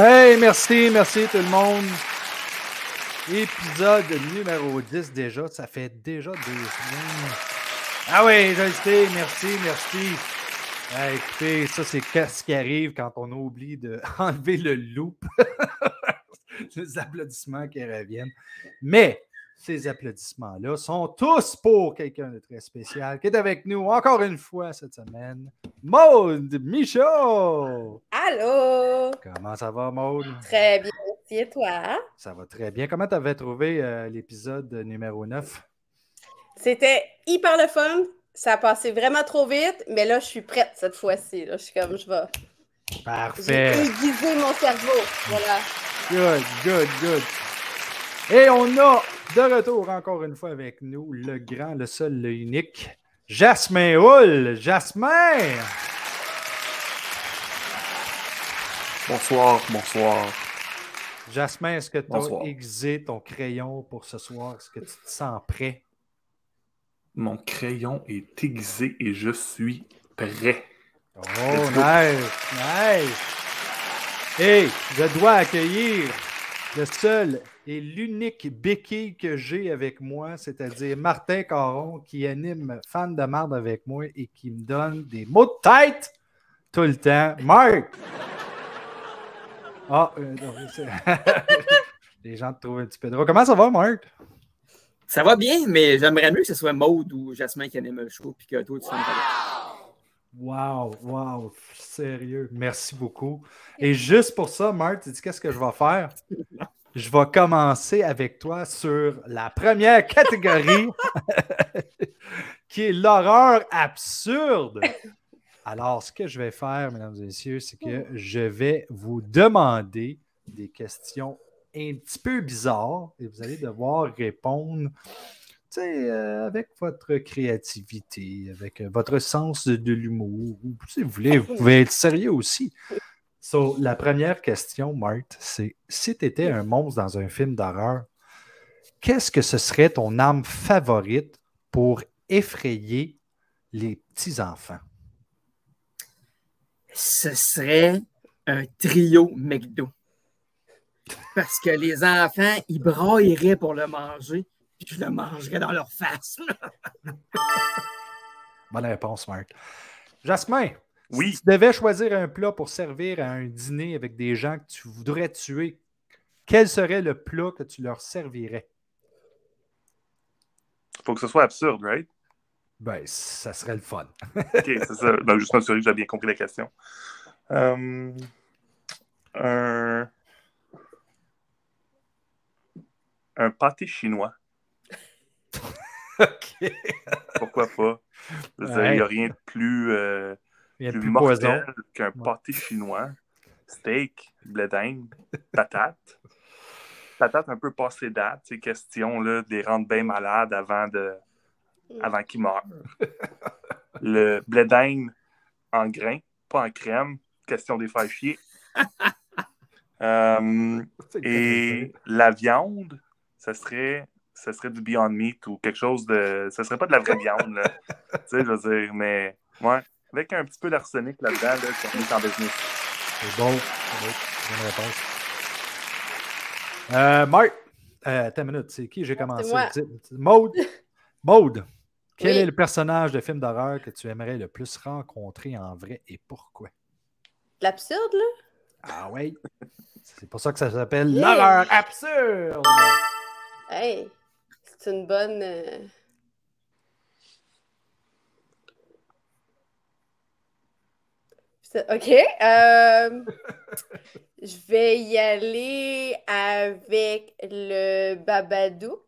Hey, merci, merci tout le monde. Épisode numéro 10 déjà. Ça fait déjà deux semaines. Ah oui, le sais. Merci, merci. Écoutez, ça, c'est ce qui arrive quand on oublie d'enlever le loop. Les applaudissements qui reviennent. Mais ces applaudissements-là sont tous pour quelqu'un de très spécial qui est avec nous encore une fois cette semaine. Maude Michaud! Allô! Comment ça va, Maude? Très bien, merci. Et toi? Ça va très bien. Comment tu avais trouvé euh, l'épisode numéro 9? C'était hyper le fun. Ça a passé vraiment trop vite, mais là, je suis prête cette fois-ci. Je suis comme, je vais. Parfait. J'ai aiguisé mon cerveau. Voilà. Good, good, good. Et on a de retour encore une fois avec nous le grand, le seul, le unique, Jasmin Hull. Jasmin! Bonsoir, bonsoir. Jasmin, est-ce que tu as aiguisé ton crayon pour ce soir? Est-ce que tu te sens prêt? Mon crayon est aiguisé et je suis prêt. Oh, nice, nice. Et je dois accueillir le seul et l'unique béquille que j'ai avec moi, c'est-à-dire Martin Caron, qui anime Fan de marde avec moi et qui me donne des mots de tête tout le temps. Marc! Ah, euh, les gens te trouvent un petit peu drôle. Comment ça va, Marc? Ça va bien, mais j'aimerais mieux que ce soit Maude ou Jasmin qui anime le show, puis que toi, tu fasses Wow, wow, sérieux. Merci beaucoup. Et juste pour ça, Marc, tu dis qu'est-ce que je vais faire? Je vais commencer avec toi sur la première catégorie, qui est l'horreur absurde. Alors, ce que je vais faire, mesdames et messieurs, c'est que je vais vous demander des questions un petit peu bizarres et vous allez devoir répondre euh, avec votre créativité, avec euh, votre sens de, l'humour. Si vous voulez, vous pouvez être sérieux aussi. So, la première question, Marthe, c'est si tu étais un monstre dans un film d'horreur, qu'est-ce que ce serait ton arme favorite pour effrayer les petits-enfants? Ce serait un trio McDo. Parce que les enfants, ils brailleraient pour le manger je le mangerai dans leur face. Bonne réponse, Marc. Jasmin, oui. si tu devais choisir un plat pour servir à un dîner avec des gens que tu voudrais tuer, quel serait le plat que tu leur servirais? Faut que ce soit absurde, right? Ben, ça serait le fun. OK, c'est ça. Ben, juste m'assurer que j'ai bien compris la question. Euh, un... un pâté chinois. OK. Pourquoi pas? Il n'y a rien de plus, euh, plus, mortel qu'un pâté chinois. Steak, blé d'Inde, patate. Patate un peu passée date. C'est question là, de les rendre bien malades avant, de, avant qu'ils meurent. Le blé d'Inde en grains, pas en crème. Question de les faire chier. Euh, et la viande, ça serait ce serait du Beyond Meat ou quelque chose de. Ce serait pas de la vraie viande, là. tu sais, je veux dire, mais ouais, avec un petit peu d'arsenic là-dedans, là, est en business. C'est bon, c'est bon. Bonne réponse. Euh, Marc, euh, attends une minute, c'est qui j'ai commencé? Maude. Maude. Quel est le personnage de film d'horreur que tu aimerais le plus rencontrer en vrai et pourquoi? L'absurde, là? Ah oui. C'est pour ça que ça s'appelle l'horreur absurde. Hey, c'est une bonne. Euh, OK. Euh, je vais y aller avec le Babadook.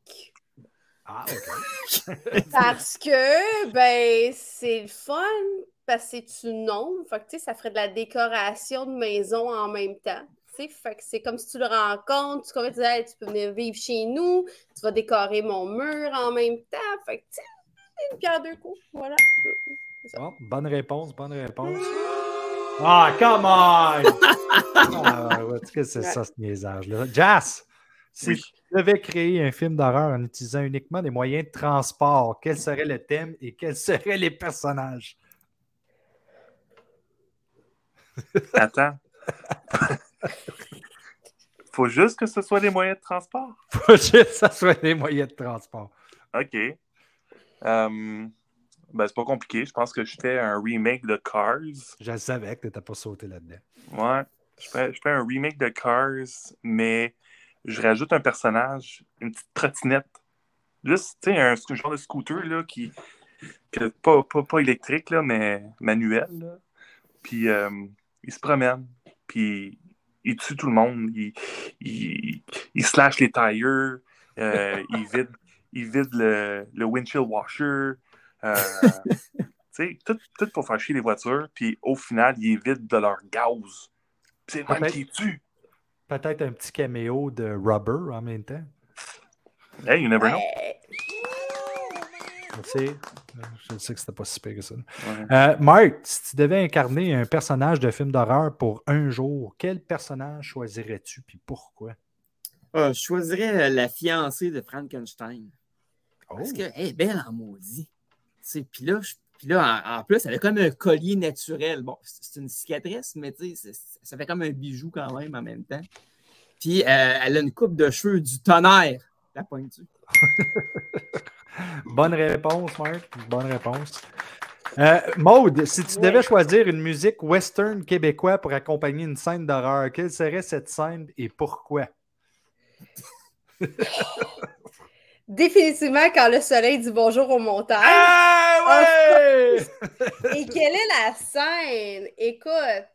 Ah, OK. parce que, ben, c'est le fun, parce que c'est une ombre. Fait que, ça ferait de la décoration de maison en même temps. Fait que c'est comme si tu le rencontres, tu, comme tu, tu peux venir vivre chez nous, tu vas décorer mon mur en même temps. Fait que, tu une pierre deux coups. Voilà. bonne réponse, bonne réponse. Ah, come on! ah, que c'est ça, ce niaisage-là? Jazz, si tu devais créer un film d'horreur en utilisant uniquement des moyens de transport, quel serait le thème et quels seraient les personnages? Attends. Faut juste que ce soit des moyens de transport. Faut juste que ce soit des moyens de transport. OK. Euh, ben, c'est pas compliqué. Je pense que je fais un remake de Cars. Je savais que tu n'étais pas sauté là-dedans. Ouais. Je fais, je fais un remake de Cars, mais je rajoute un personnage, une petite trottinette. Juste, tu sais, un, genre de scooter là, qui. pas, pas, pas, électrique, là, mais manuel. Là. Puis euh, il se promène. Puis il tue tout le monde. Il, il, il slash les tires. Euh, il vide, il vide le, le windshield washer. Euh, tu sais, tout, tout, pour faire chier les voitures. Puis au final, il vide de leur gaz. C'est même qui tue. Peut-être un petit caméo de Rubber en même temps. Hey, you never know. Merci. Je sais que c'était pas si pire que ça. Euh, Mark, si tu devais incarner un personnage de film d'horreur pour un jour, quel personnage choisirais-tu et pourquoi? Euh, je choisirais la fiancée de Frankenstein. Parce oh. qu'elle est belle en maudit. Puis là, puis là en, plus, elle a comme un collier naturel. Bon, c'est une cicatrice, mais ça fait comme un bijou quand même en même temps. Puis euh, elle a une coupe de cheveux du tonnerre, la pointue. Bonne réponse, Marc. Bonne réponse. Euh, Maude, si tu devais choisir une musique western québécois pour accompagner une scène d'horreur, quelle serait cette scène et pourquoi? Définitivement quand le soleil dit bonjour aux montagnes. Ah ouais! et quelle est la scène? Écoute,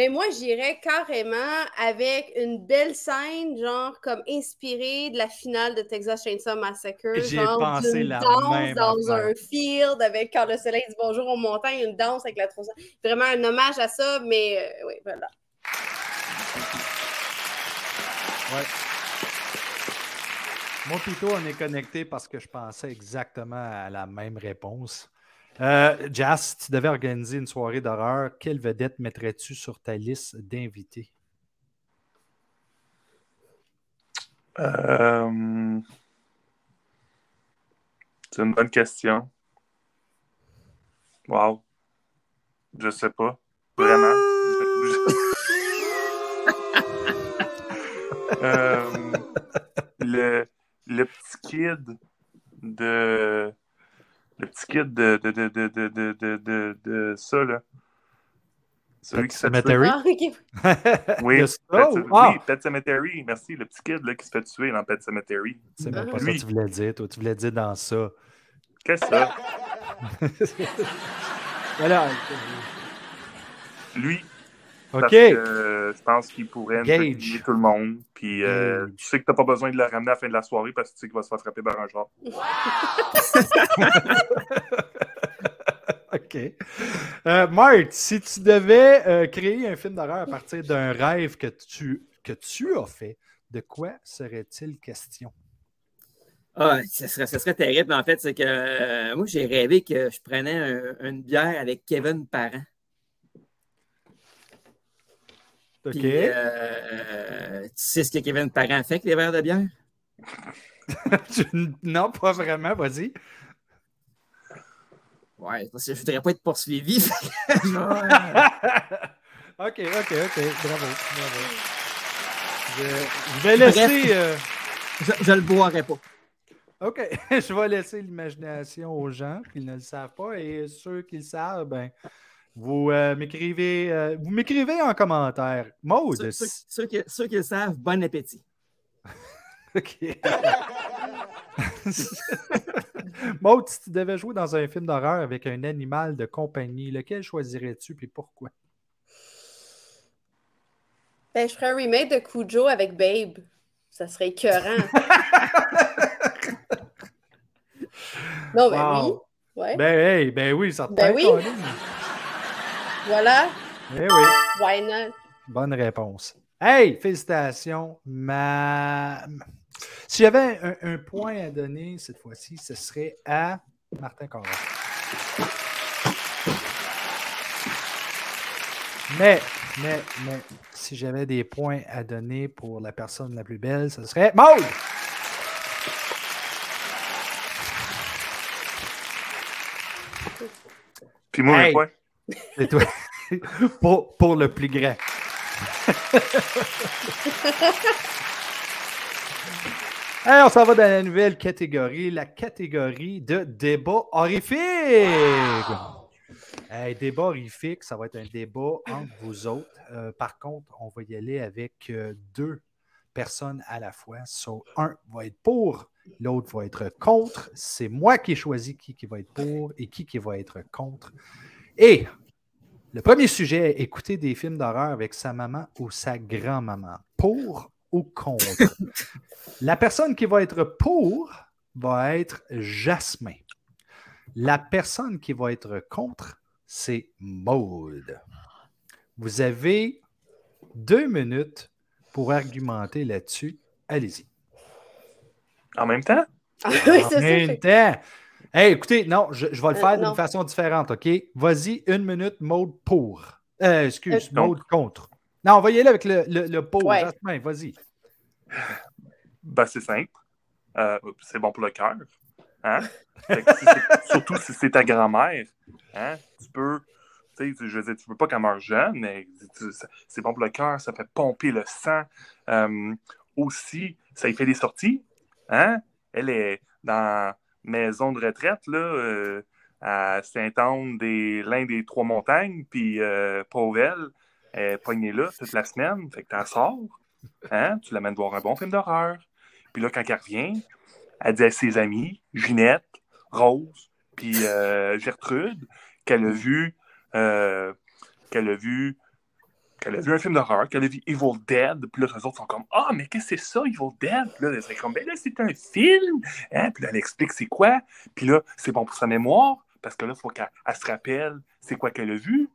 ben moi, j'irais carrément avec une belle scène, genre comme inspirée de la finale de Texas Chainsaw Massacre. J'ai pensé la danse même dans un field avec quand le soleil dit bonjour aux montagnes, une danse avec la trousse. Vraiment un hommage à ça, mais euh, oui, voilà. Ouais. Moi, plutôt, on est connecté parce que je pensais exactement à la même réponse. Euh, Jas, tu devais organiser une soirée d'horreur. Quelle vedette mettrais-tu sur ta liste d'invités? Euh, c'est une bonne question. Wow. Je sais pas. Vraiment. Euh, le, le petit kid de le petit kid de, de, de, de, de, de, de, de ça, là. Celui Pet qui Cemetery? Ah, oui, Pet, ah. oui, Pet Cemetery. Merci, le petit kid là, qui se fait tuer dans Pet Cemetery. C'est même pas ça que tu voulais dire, toi. Tu voulais dire dans ça. Qu'est-ce que ça? voilà. Lui, OK. Parce que, euh, je pense qu'il pourrait intimider tout le monde. Puis euh, tu sais que tu n'as pas besoin de le ramener à la fin de la soirée parce que tu sais qu'il va se faire frapper par un genre. OK. Euh, Marthe, si tu devais euh, créer un film d'horreur à partir d'un rêve que tu, que tu as fait, de quoi serait-il question? Ah, ce serait, serait terrible, en fait. C'est que moi, j'ai rêvé que je prenais une bière avec Kevin Parent. OK. Euh, tu sais ce que Kevin Parent fait avec les verres de bière? non, pas vraiment, vas-y. Ouais, parce que je ne voudrais pas être poursuivi. ok, ok, ok. Bravo. bravo. Je, vais laisser. Euh, je, ne le boirai pas. OK. je vais laisser l'imagination aux gens qui ne le savent pas et ceux qui le savent, ben, vous euh, m'écrivez euh, vous m'écrivez en commentaire. Maude. Ceux, qui, le savent, bon appétit. OK. Maude, si tu devais jouer dans un film d'horreur avec un animal de compagnie, lequel choisirais-tu et pourquoi? Ben, je ferais un remake de Cujo avec Babe. Ça serait écœurant. non, ben oui. Ouais. Ben, hey, ben oui, ça te ben oui. Voilà. Eh oui. Why not? Bonne réponse. Hey, félicitations. Ma... Si j'avais un, point à donner cette fois-ci, ce serait à Martin Corral. Mais, mais, mais, si j'avais des points à donner pour la personne la plus belle, ce serait Maud! Puis moi, un point. C'est toi. pour, pour, le plus grand. on s'en va dans la nouvelle catégorie, la catégorie de débat horrifique. débat horrifique, ça va être un débat entre vous autres. Euh, par contre, on va y aller avec euh, deux personnes à la fois. So, un va être pour, l'autre va être contre. C'est moi qui ai choisi qui, qui va être pour et qui, qui va être contre. Et le premier sujet, écouter des films d'horreur avec sa maman ou sa grand-maman. Pour ou contre? La personne qui va être pour va être Jasmin. La personne qui va être contre, c'est Maude. Vous avez deux minutes pour argumenter là-dessus. Allez-y. En même temps? en même temps. Hey, écoutez, non, je, vais le euh, faire d'une façon différente, OK? Vas-y, une minute, mode pour. Euh, excuse, euh, mode contre. Non, on va y aller avec le, le, pour. Vas-y. Ben, c'est simple. c'est bon pour le cœur. Hein? surtout si c'est ta grand-mère. Hein? Tu peux. Je veux dire, tu veux pas qu'elle meure jeune, mais c'est bon pour le cœur, ça fait pomper le sang. aussi, ça y fait des sorties. Hein? Elle est dans maison de retraite là, euh, à Saint-Anne des l'un des trois montagnes, puis euh, Pauvel est poignée là toute la semaine, fait que tu sors, hein, tu l'amènes voir un bon film d'horreur. Puis là, quand elle revient, elle dit à ses amis, Ginette, Rose, puis euh, Gertrude, qu'elle a vu qu'elle a vu qu'elle a vu un film d'horreur, qu'elle a vu Evil Dead, puis là, les autres sont comme Ah, mais qu'est-ce que c'est ça, Evil Dead? Puis là, elle comme Ben là, c'est un film. Hein? Puis là, elle explique c'est quoi. Puis là, c'est bon pour sa mémoire, parce que là, il faut qu'elle se rappelle c'est quoi qu'elle a vu.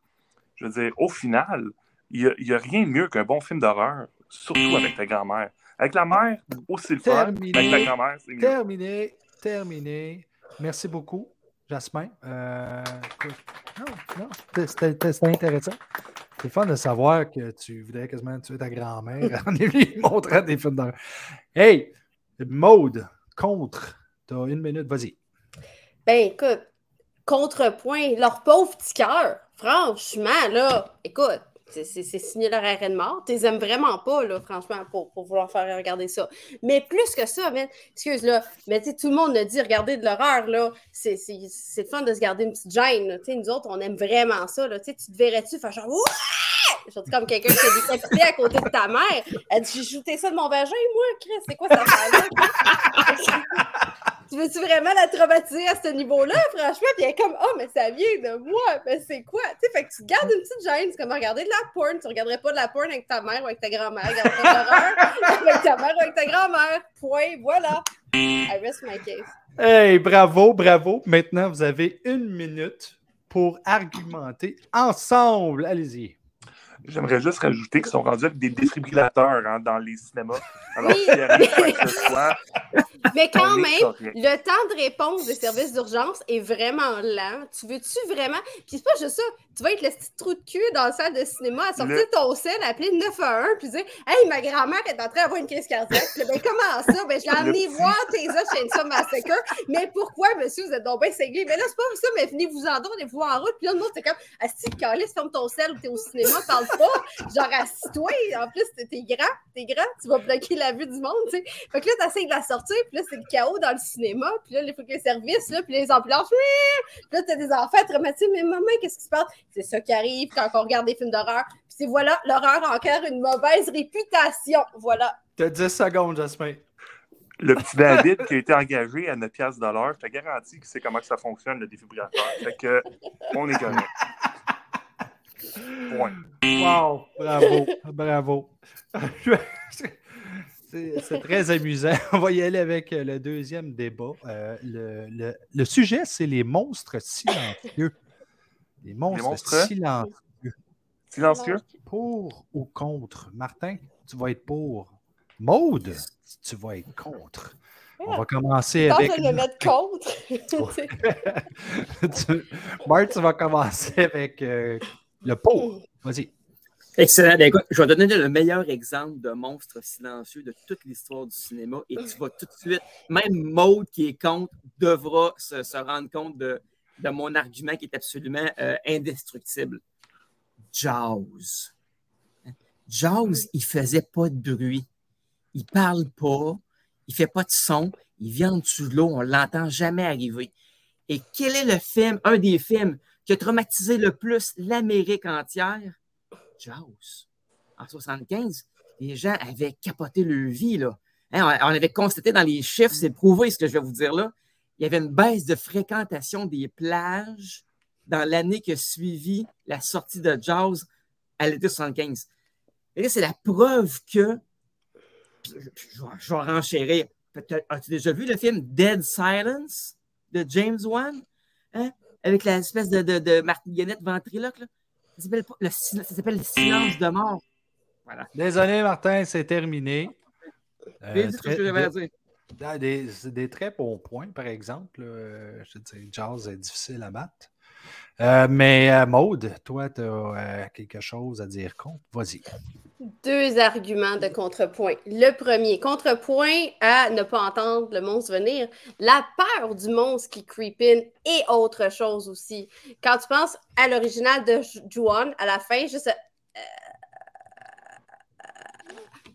Je veux dire, au final, il n'y a, rien de mieux qu'un bon film d'horreur, surtout avec ta grand-mère. Avec la mère, aussi le fun. Avec la grand-mère, c'est mieux. Terminé, terminé. Merci beaucoup, Jasmin. Euh, non, non, c'était intéressant. C'est fun de savoir que tu voudrais quasiment tuer ta grand-mère en lui montrant des films d'horreur. Hey, mode contre. Tu as une minute, vas-y. Ben écoute, contrepoint, leur pauvre petit cœur. Franchement, là, écoute, c'est signer leur arrêt de mort. Tu les vraiment pas, là, franchement, pour, vouloir faire regarder ça. Mais plus que ça, excuse, là, mais tout le monde a dit regarder de l'horreur, là, c'est fun de se garder une petite gêne. Nous autres, on aime vraiment ça. Là, tu te verrais-tu faire genre je dis comme quelqu'un qui s'est décapité à côté de ta mère. Elle dit J'ai shooté ça de mon vagin, moi, Chris, c'est quoi ça? Tu veux-tu vraiment la traumatiser à ce niveau-là, franchement? Puis elle est comme, oh, mais ça vient de moi, mais c'est quoi? Tu sais, fait que tu gardes une petite gêne, c'est comme regarder de la porn. Tu regarderais pas de la porn avec ta mère ou avec ta grand-mère. Avec ta mère ou avec ta grand-mère. Point, voilà. I rest my case. Hey, bravo, bravo. Maintenant, vous avez une minute pour argumenter ensemble. Allez-y. J'aimerais juste rajouter qu'ils sont rendus avec des défibrillateurs hein, dans les cinémas. Alors, oui. Mais quand même, le temps de réponse des services d'urgence est vraiment lent. Tu veux-tu vraiment? Puis c'est pas juste ça. Tu vas être le petit trou de cul dans la salle de cinéma à sortir ton sel, appeler 911, puis dire Hey, ma grand-mère est en train d'avoir une crise cardiaque. Puis, ben, comment ça? Ben, je l'ai emmené voir tes une Massacre. Mais pourquoi, monsieur, vous êtes donc bien ségué? Mais là, c'est pas ça, mais venez-vous en droit, venez-vous en route. Puis là, le monde, c'est comme Asti, calice, ferme ton sel ou t'es au cinéma, parle pas. Genre, assis-toi. En plus, t'es grand, t'es grand, tu vas bloquer la vue du monde, tu sais. Fait que là, t'essayes de la sortir, puis là, c'est le chaos dans le cinéma. Puis là, il faut que les services, là, puis les ambulances, puis là, t'as des enfants traumatisés. Mais maman, qu'est-ce qui se passe? C'est ça qui arrive quand on regarde des films d'horreur. Puis c'est voilà, l'horreur a encore une mauvaise réputation. Voilà. T'as 10 secondes, Jasmin. Le petit David qui a été engagé à 9 piastres de l'heure, je te garantis qu'il sait comment ça fonctionne, le défibrillateur. Fait que, on est correct. Point. Wow, bravo, bravo. C'est très amusant. On va y aller avec euh, le deuxième débat. Euh, le, le, sujet, c'est les monstres silencieux. Les monstres, silencieux. Silencieux? Pour ou contre? Martin, tu vas être pour. Maude, tu vas être contre. On va commencer avec. de le mettre contre. Marc, tu vas commencer avec euh, le pour. Vas-y. Excellent. Ben, je vais donner le meilleur exemple de monstre silencieux de toute l'histoire du cinéma et tu vas tout de suite, même Maud qui est contre, devra se, rendre compte de, mon argument qui est absolument euh, indestructible. Jaws. Jaws, il faisait pas de bruit. Il parle pas, il fait pas de son, il vient en dessous de l'eau, on l'entend jamais arriver. Et quel est le film, un des films qui a traumatisé le plus l'Amérique entière? Jaws. En 75, les gens avaient capoté leur vie, là. Hein, on avait constaté dans les chiffres, c'est prouvé ce que je vais vous dire là, il y avait une baisse de fréquentation des plages dans l'année qui a suivi la sortie de Jaws à l'été 75. Et là, c'est la preuve que. Je, vais renchérir. As-tu déjà vu le film Dead Silence de James Wan? Hein? Avec l'espèce de, de, de martionnette ventriloque. Là? Ça s'appelle le, silence de mort. Voilà. Désolé, Martin, c'est terminé. Euh, ce que je vais dire. Des, des, très bons points, par exemple. Euh, je dis, Jazz est difficile à battre. Euh, mais euh, Maude, toi, tu as quelque chose à dire contre? Vas-y. Deux arguments de contrepoint. Le premier, contrepoint à ne pas entendre le monstre venir. La peur du monstre qui creep in et autre chose aussi. Quand tu penses à l'original de Juan, à la fin, juste.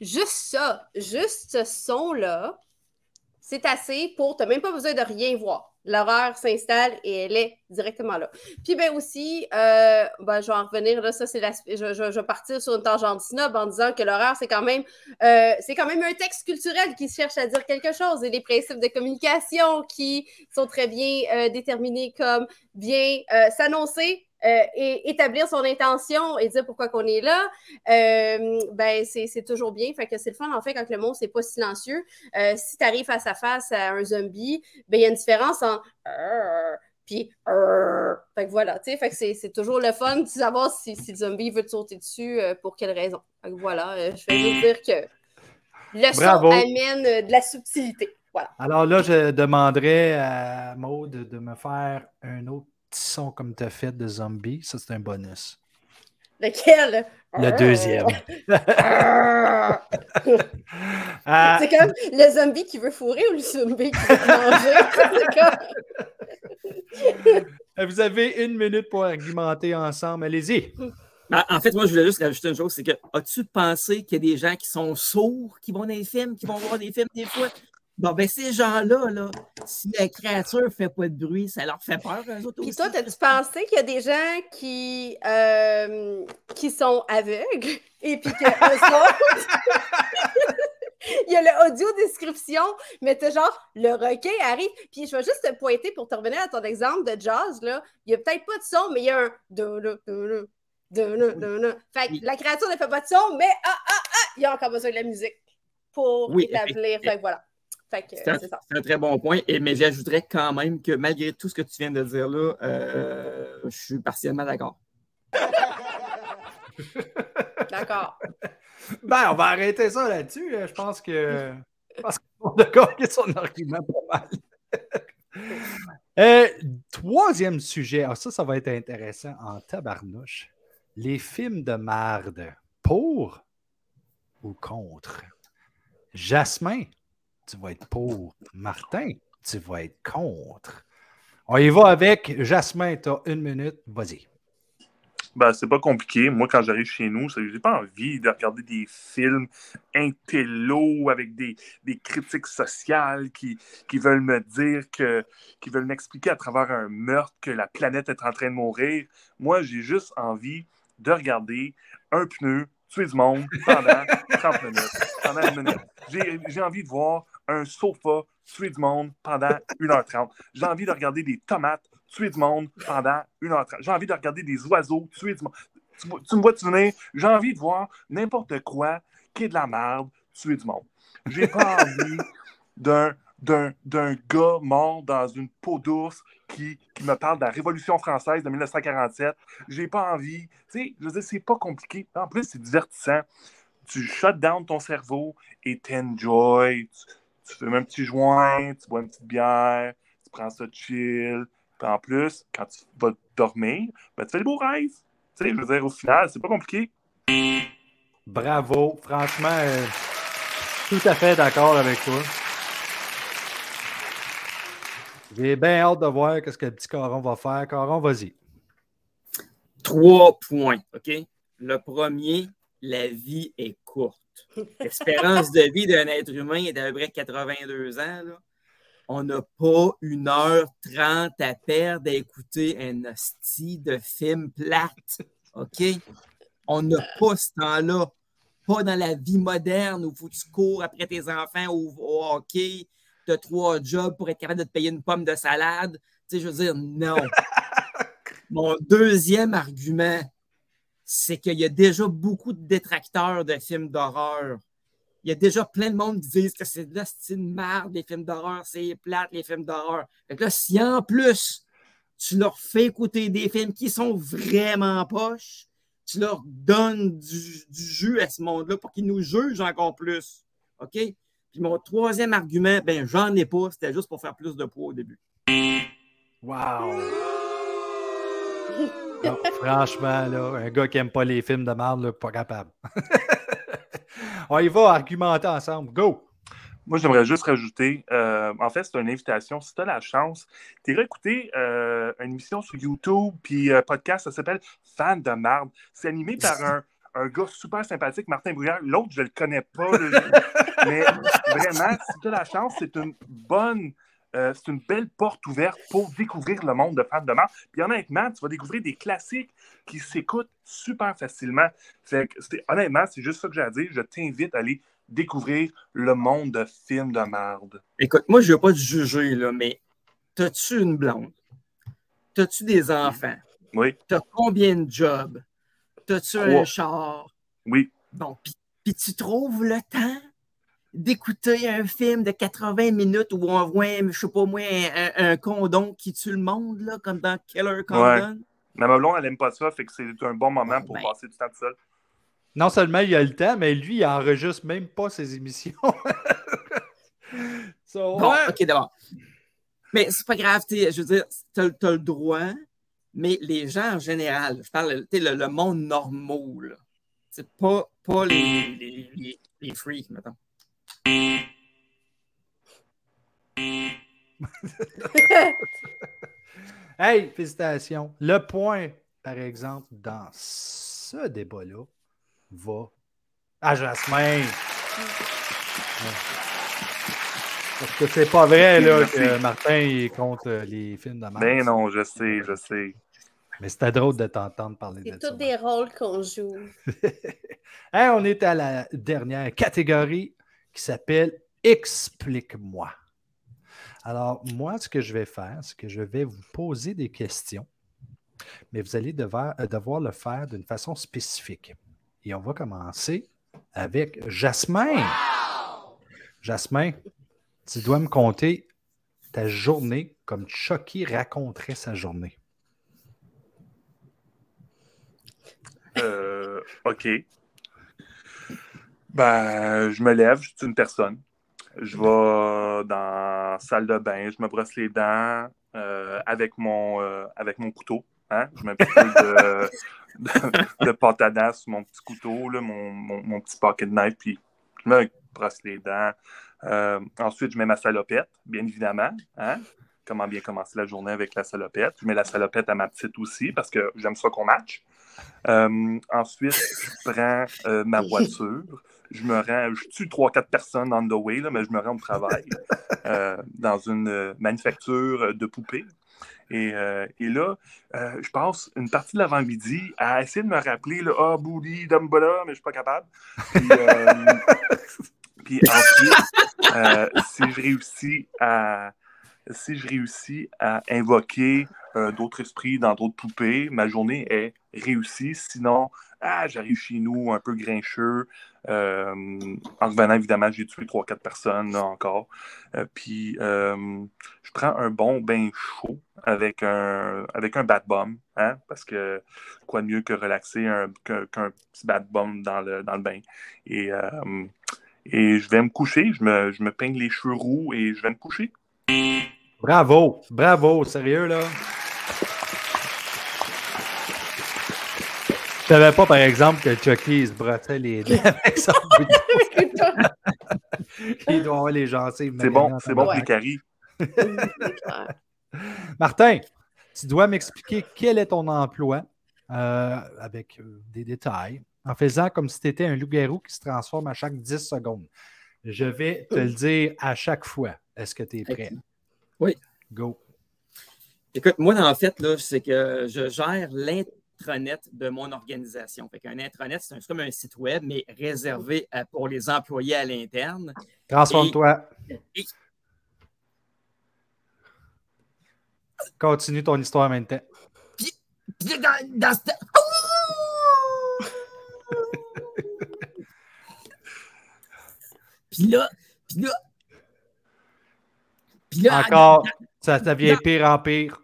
juste ça, juste ce son-là, c'est assez pour, tu même pas besoin de rien voir. L'horreur s'installe et elle est directement là. Puis ben aussi, euh, ben, je vais en revenir, là, ça c'est je, je, vais partir sur une tangente snob en disant que l'horreur, c'est quand même euh, c'est quand même un texte culturel qui cherche à dire quelque chose et les principes de communication qui sont très bien euh, déterminés comme bien s'annoncer, euh, et établir son intention et dire pourquoi qu'on est là, euh, ben c'est toujours bien. Fait que c'est le fun, en fait, quand le monstre n'est pas silencieux. Euh, si tu arrives face à face à un zombie, ben il y a une différence en puis fait que voilà, tu sais, fait que c'est toujours le fun de savoir si, si, le zombie veut te sauter dessus, pour quelle raison. Fait que voilà, je vais juste dire que le son amène de la subtilité. Voilà. Alors là, je demanderais à Maud de me faire un autre petit son comme tu as fait de zombie, ça c'est un bonus. Lequel? Le deuxième. Ah. C'est comme le zombie qui veut fourrer ou le zombie qui veut manger? Vous avez une minute pour argumenter ensemble. Allez-y. Ben, en fait, moi, je voulais juste rajouter une chose, c'est que as-tu pensé qu'il y a des gens qui sont sourds, qui vont dans les films, qui vont voir des films des fois? Bon, ben ces gens-là, là, si la créature ne fait pas de bruit, ça leur fait peur, eux autres Puis toi, as-tu pensé qu'il y a des gens qui, euh, qui sont aveugles et puis que Il y a l'audio description, mais tu genre le requin arrive. Puis je vais juste te pointer pour te revenir à ton exemple de jazz. Là. Il n'y a peut-être pas de son, mais il y a un. Fait que la créature ne fait pas de son, mais ah, ah, ah, il y a encore besoin de la musique pour établir. Fait que voilà. C'est un, très bon point. Et, mais j'ajouterais quand même que malgré tout ce que tu viens de dire là, euh, je suis partiellement d'accord. d'accord. Ben, on va arrêter ça là-dessus. Je pense que. Je pense qu'on a d'accord son argument pas mal. Euh, troisième sujet. Ah, ça, ça va être intéressant en tabarnouche. Les films de marde. Pour ou contre? Jasmin, tu vas être pour. Martin, tu vas être contre. On y va avec Jasmin, tu as une minute, vas-y. Ben, c'est pas compliqué. Moi, quand j'arrive chez nous, j'ai pas envie de regarder des films intello avec des, critiques sociales qui, qui veulent me dire que, qui veulent m'expliquer à travers un meurtre que la planète est en train de mourir. Moi, j'ai juste envie de regarder un pneu tuer du monde pendant 30 minutes. Pendant. J'ai envie de voir un sofa tuer du monde pendant 1h30. J'ai envie de regarder des tomates tuer du monde pendant 1h30. J'ai envie de regarder des oiseaux tuer du monde. Tu, me vois tu venir? J'ai envie de voir n'importe quoi qui est de la merde tuer du monde. J'ai pas envie d'un d'un gars mort dans une peau d'ours qui, qui, me parle de la Révolution française de 1947. J'ai pas envie. Tu sais, je veux dire, c'est pas compliqué. En plus, c'est divertissant. Tu shut down ton cerveau et t'enjoy tu fais un petit joint, tu bois une petite bière, tu prends ça chill. Puis en plus, quand tu vas dormir, ben, tu fais le beau rêve. Tu sais, je veux dire, au final, c'est pas compliqué. Bravo. Franchement, euh, tout à fait d'accord avec toi. J'ai bien hâte de voir ce que le petit Caron va faire. Caron, vas-y. Trois points, OK? Le premier, la vie est courte. L'espérance de vie d'un être humain est d'à peu près 82 ans. On n'a pas une heure trente à perdre à écouter un hostie de film plate. OK? On n'a pas ce temps-là. Pas dans la vie moderne où tu cours après tes enfants au, au hockey, tu as trois jobs pour être capable de te payer une pomme de salade. Tu sais, je veux dire, non. Mon deuxième argument, c'est qu'il y a déjà beaucoup de détracteurs de films d'horreur. Il y a déjà plein de monde qui disent que c'est de la style marde, les films d'horreur, c'est plate, les films d'horreur. Fait que là, si en plus, tu leur fais écouter des films qui sont vraiment poches, tu leur donnes du, du jus à ce monde-là pour qu'ils nous jugent encore plus. OK? Puis mon troisième argument, ben j'en ai pas, c'était juste pour faire plus de poids au début. Wow! Franchement, là, un gars qui n'aime pas les films de merde, pas capable. On y va argumenter ensemble. Go! Moi, j'aimerais juste rajouter, euh, en fait, c'est une invitation. Si tu as la chance, tu irais écouter euh, une émission sur YouTube, puis un podcast, ça s'appelle Fan de marde. C'est animé par un, un, gars super sympathique, Martin Brouillard. L'autre, je ne le connais pas. mais vraiment, si tu as la chance, c'est une bonne euh, c'est une belle porte ouverte pour découvrir le monde de Fans de Marde. Puis honnêtement, tu vas découvrir des classiques qui s'écoutent super facilement. honnêtement, c'est juste ça que j'ai à dire. Je t'invite à aller découvrir le monde de films de marde. Écoute, moi, je ne veux pas te juger, là, mais t'as-tu une blonde? T'as-tu des enfants? Oui. T'as combien de jobs? T'as-tu un char? Oui. Bon, puis tu trouves le temps? D'écouter un film de 80 minutes où on voit, je sais pas moi, un, condom qui tue le monde, là, comme dans Killer Condon. Mais ma blonde, elle aime pas ça, fait que c'est un bon moment pour ben. passer du temps tout seul. Non seulement il a le temps, mais lui, il enregistre même pas ses émissions. bon, ok, d'abord. Mais c'est pas grave, je veux dire, tu as, le droit, mais les gens en général, je parle, le, le monde normal, c'est pas, pas les, les, les, les freaks, mettons. hey, félicitations. Le point, par exemple, dans ce débat-là, va à Jasmin. Parce que c'est pas vrai là, que Martin est contre les films de Martin. Ben non, je sais, je sais. Mais c'était drôle de t'entendre parler de ça. C'est tous des rôles qu'on joue. hey, on est à la dernière catégorie s'appelle Explique-moi. Alors, moi, ce que je vais faire, c'est que je vais vous poser des questions, mais vous allez devoir, euh, devoir le faire d'une façon spécifique. Et on va commencer avec Jasmin. Jasmin, tu dois me compter ta journée comme Chucky raconterait sa journée. Euh, OK. Ben, je me lève, je suis une personne. Je vais dans la salle de bain, je me brosse les dents euh, avec, mon, euh, avec mon couteau. Hein? Je mets un petit peu de, de, pâte à sur mon petit couteau, là, mon, mon, petit pocket knife, puis je me brosse les dents. Euh, ensuite, je mets ma salopette, bien évidemment. Hein? Comment bien commencer la journée avec la salopette? Je mets la salopette à ma petite aussi parce que j'aime ça qu'on match. Ensuite, je prends ma voiture je me rends, je tue trois, quatre personnes on the way, là, mais je me rends au travail euh, dans une euh, manufacture de poupées. Et, euh, et là, je passe une partie de l'avant-midi à essayer de me rappeler le Ah, Bouli, Dumbledore, mais je ne suis pas capable. Puis, ensuite, si je réussis à si je réussis à invoquer d'autres esprits dans d'autres poupées, ma journée est réussie. Sinon, ah, j'arrive chez nous un peu grincheux. Euh, en revenant, évidemment, j'ai tué 3-4 personnes encore. Euh, puis, euh, je prends un bon bain chaud avec un, avec un bat bomb, hein, parce que quoi de mieux que relaxer qu'un petit bat bomb dans le, dans le bain. Et, et je vais me coucher, je me, je me peigne les cheveux roux et je vais me coucher. Bravo, bravo, sérieux là? Je savais pas, par exemple, que Chucky se brossait les dents avec son Il doit avoir les gencives. C'est bon, c'est bon pour Martin, tu dois m'expliquer quel est ton emploi euh, avec euh, des détails. en faisant comme si tu étais un loup-garou qui se transforme à chaque 10 secondes. Je vais te le dire à chaque fois. Est-ce que tu es prêt? Oui. Go. Écoute, moi, en fait, c'est que je gère l'intranet de mon organisation. Fait qu'un intranet, c'est comme un site web, mais réservé pour les employés à l'interne. Transforme-toi. Continue ton histoire maintenant. Puis, puis dans, dans ce... puis là, puis là, puis là, Encore, ça, ça devient pire en pire.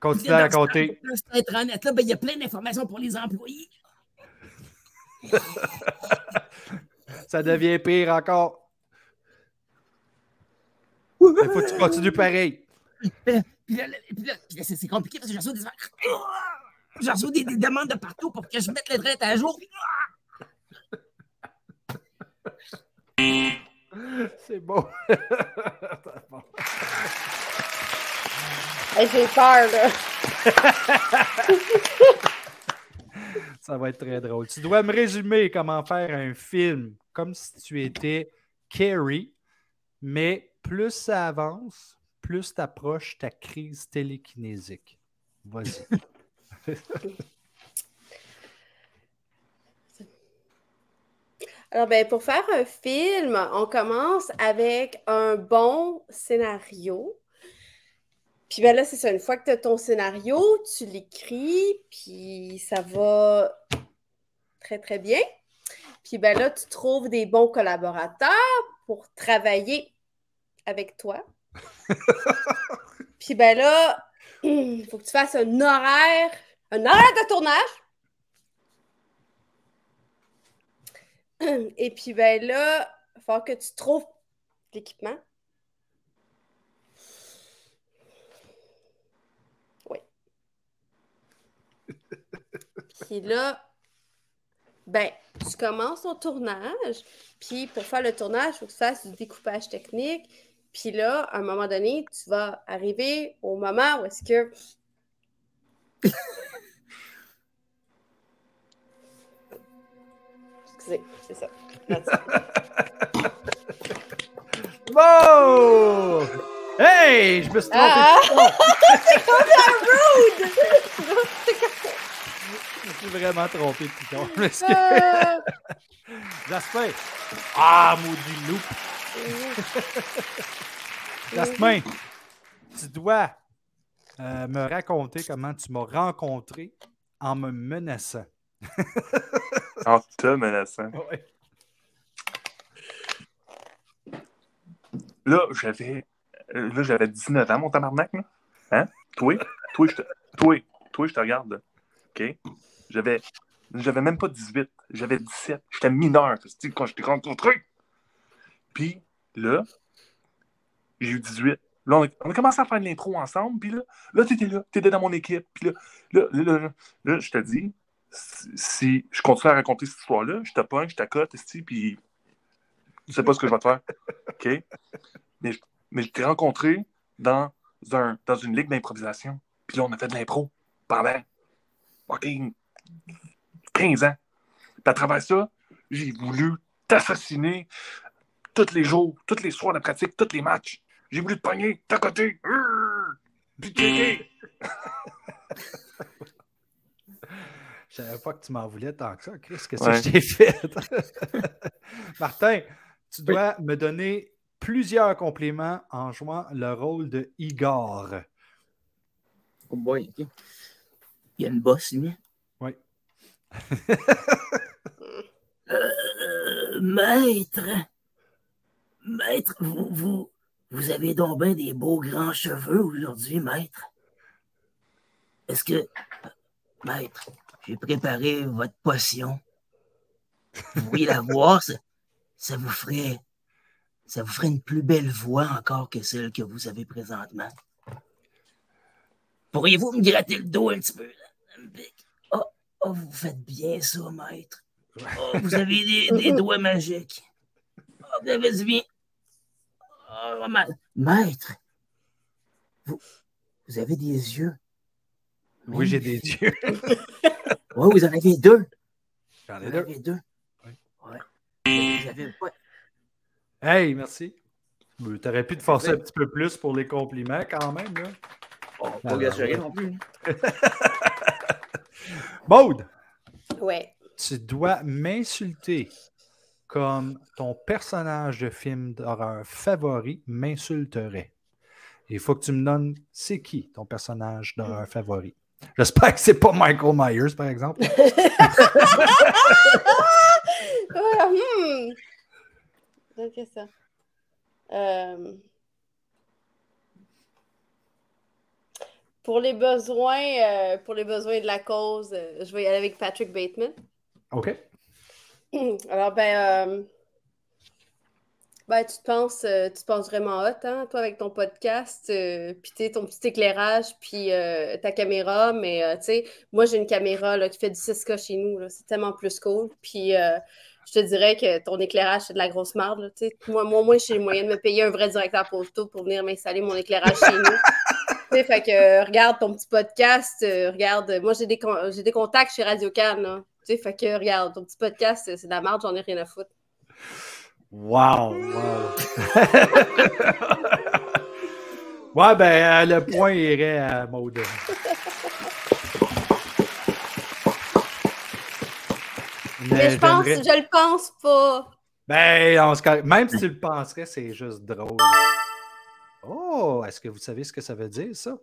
Continue à raconter. Intranet, là, ben, il y a plein d'informations pour les employés. ça devient pire encore. Il faut que tu continues pareil. Puis là, c'est compliqué parce que reçu des... Des, des, demandes de partout pour que je mette les traites à jour. C'est bon. J'ai peur, là. Ça va être très drôle. Tu dois me résumer comment faire un film comme si tu étais Carrie, mais plus ça avance, plus tu approches ta crise télékinésique. Vas-y. Alors, ben, pour faire un film, on commence avec un bon scénario. Puis ben là, c'est ça, une fois que tu as ton scénario, tu l'écris, puis ça va très, très bien. Puis ben là, tu trouves des bons collaborateurs pour travailler avec toi. puis ben là, il faut que tu fasses un horaire, un horaire de tournage Et puis, ben là, il faut que tu trouves l'équipement. Puis là, ben, tu commences ton tournage. Puis pour faire le tournage, il faut que tu fasses du découpage technique. Puis là, à un moment donné, tu vas arriver au moment où est-ce que c'est ça. Wow! Hey! Je me suis trompé. Ah! c'est comme je me suis vraiment trompé de piton. Ah! Jasmin! Ah, maudit loup! Jasmin, tu dois euh, me raconter comment tu m'as rencontré en me menaçant. en te menaçant. Là, j'avais. Euh, là, j'avais 19 ans, mon tabarnak, là. Hein? Toi? Toi, je te, toi, toi, je te regarde, OK? J'avais. J'avais même pas 18. J'avais 17. J'étais mineur, quand je t'ai rencontré. Puis, là, j'ai eu 18. Là, on a, commencé à faire de l'intro ensemble. Puis là, là, t'étais là. T'étais dans mon équipe. Puis là, là, là, là, je te dis, si je continue à raconter cette histoire-là, je te pogne, je t'accote, puis tu sais pas ce que je vais te faire. OK? Mais, mais je t'ai rencontré dans, un, dans une ligue d'improvisation. Puis là, on a fait de l'impro pendant fucking 15 ans. Puis à travers ça, j'ai voulu t'assassiner tous les jours, tous les soirs de pratique, tous les matchs. J'ai voulu te pogner, t'accoter, puis Je savais pas que tu m'en voulais tant que ça. Qu'est-ce que ça je t'ai fait? Martin, tu dois me donner plusieurs compléments en jouant le rôle de Igor. Oh boy, Il y a une bosse, lui. Euh, maître, maître, vous, vous, vous avez donc bien des beaux grands cheveux aujourd'hui, maître. Est-ce que, maître, j'ai préparé votre potion? Vous pourriez la voir, ça, vous ferait ça vous ferait une plus belle voix encore que celle que vous avez présentement. Pourriez-vous me gratter le dos un petit peu? Oh, oh vous faites bien ça, maître. Oh, vous avez des, doigts magiques. Oh, vous avez du bien. Oh, maître, vous, vous avez des yeux. Oui, j'ai des yeux. Oui, vous en avez deux. J'en ai deux. Vous en avez deux. Ouais. Vous avez pas. Hey, merci. Tu aurais pu te forcer un petit peu plus pour les compliments quand même. Là. Oh, pas gasser non plus. Maude, Ouais. tu dois m'insulter comme ton personnage de film d'horreur favori m'insulterait. Il faut que tu me donnes c'est qui ton personnage d'horreur favori? J'espère que c'est pas Michael Myers, par exemple. Hmm. Question. Euh, Pour les besoins, euh, pour les besoins de la cause, euh, je vais y aller avec Patrick Bateman. OK. Alors, ben, euh, ben tu te penses, euh, tu te penses vraiment hot, hein, toi, avec ton podcast, puis ton petit éclairage, puis ta caméra, mais tu sais, moi, j'ai une caméra là, qui fait du 6K chez nous, c'est tellement plus cool, puis je te dirais que ton éclairage, c'est de la grosse marde, là. Moi, moi, moi j'ai les moyens de me payer un vrai directeur posto pour venir m'installer mon éclairage chez nous. Tu sais, fait que regarde ton petit podcast, euh, regarde, moi j'ai des, con- j'ai des contacts chez Radio Cannes. Tu sais, fait que regarde, ton petit podcast, c'est de la merde, j'en ai rien à foutre. Wow, wow. ouais, ben, euh, le point irait à Maude. Mais je pense, je le pense pas. Ben, on se cal- même si tu le penserais, c'est juste drôle. Est-ce que vous savez ce que ça veut dire, ça?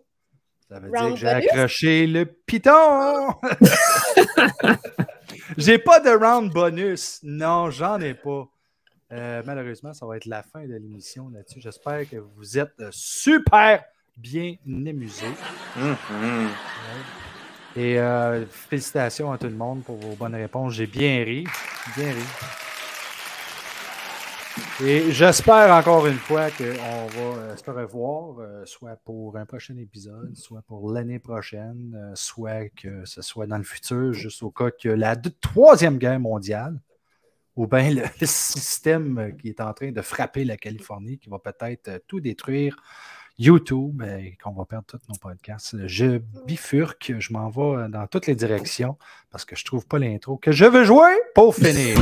Ça veut dire que j'ai accroché le piton! j'ai pas de round bonus. Non, j'en ai pas. Euh, malheureusement, ça va être la fin de l'émission là-dessus. J'espère que vous êtes super bien amusés. Mhm. Et euh, félicitations à tout le monde pour vos bonnes réponses. J'ai bien ri. Bien ri. Et j'espère encore une fois qu'on va euh, se revoir, euh, soit pour un prochain épisode, soit pour l'année prochaine, euh, soit que ce soit dans le futur, juste au cas que la troisième guerre mondiale, ou bien le, système qui est en train de frapper la Californie, qui va peut-être tout détruire, YouTube, et qu'on va perdre tous nos podcasts. Je bifurque, je m'en vais dans toutes les directions parce que je trouve pas l'intro que je veux jouer pour finir.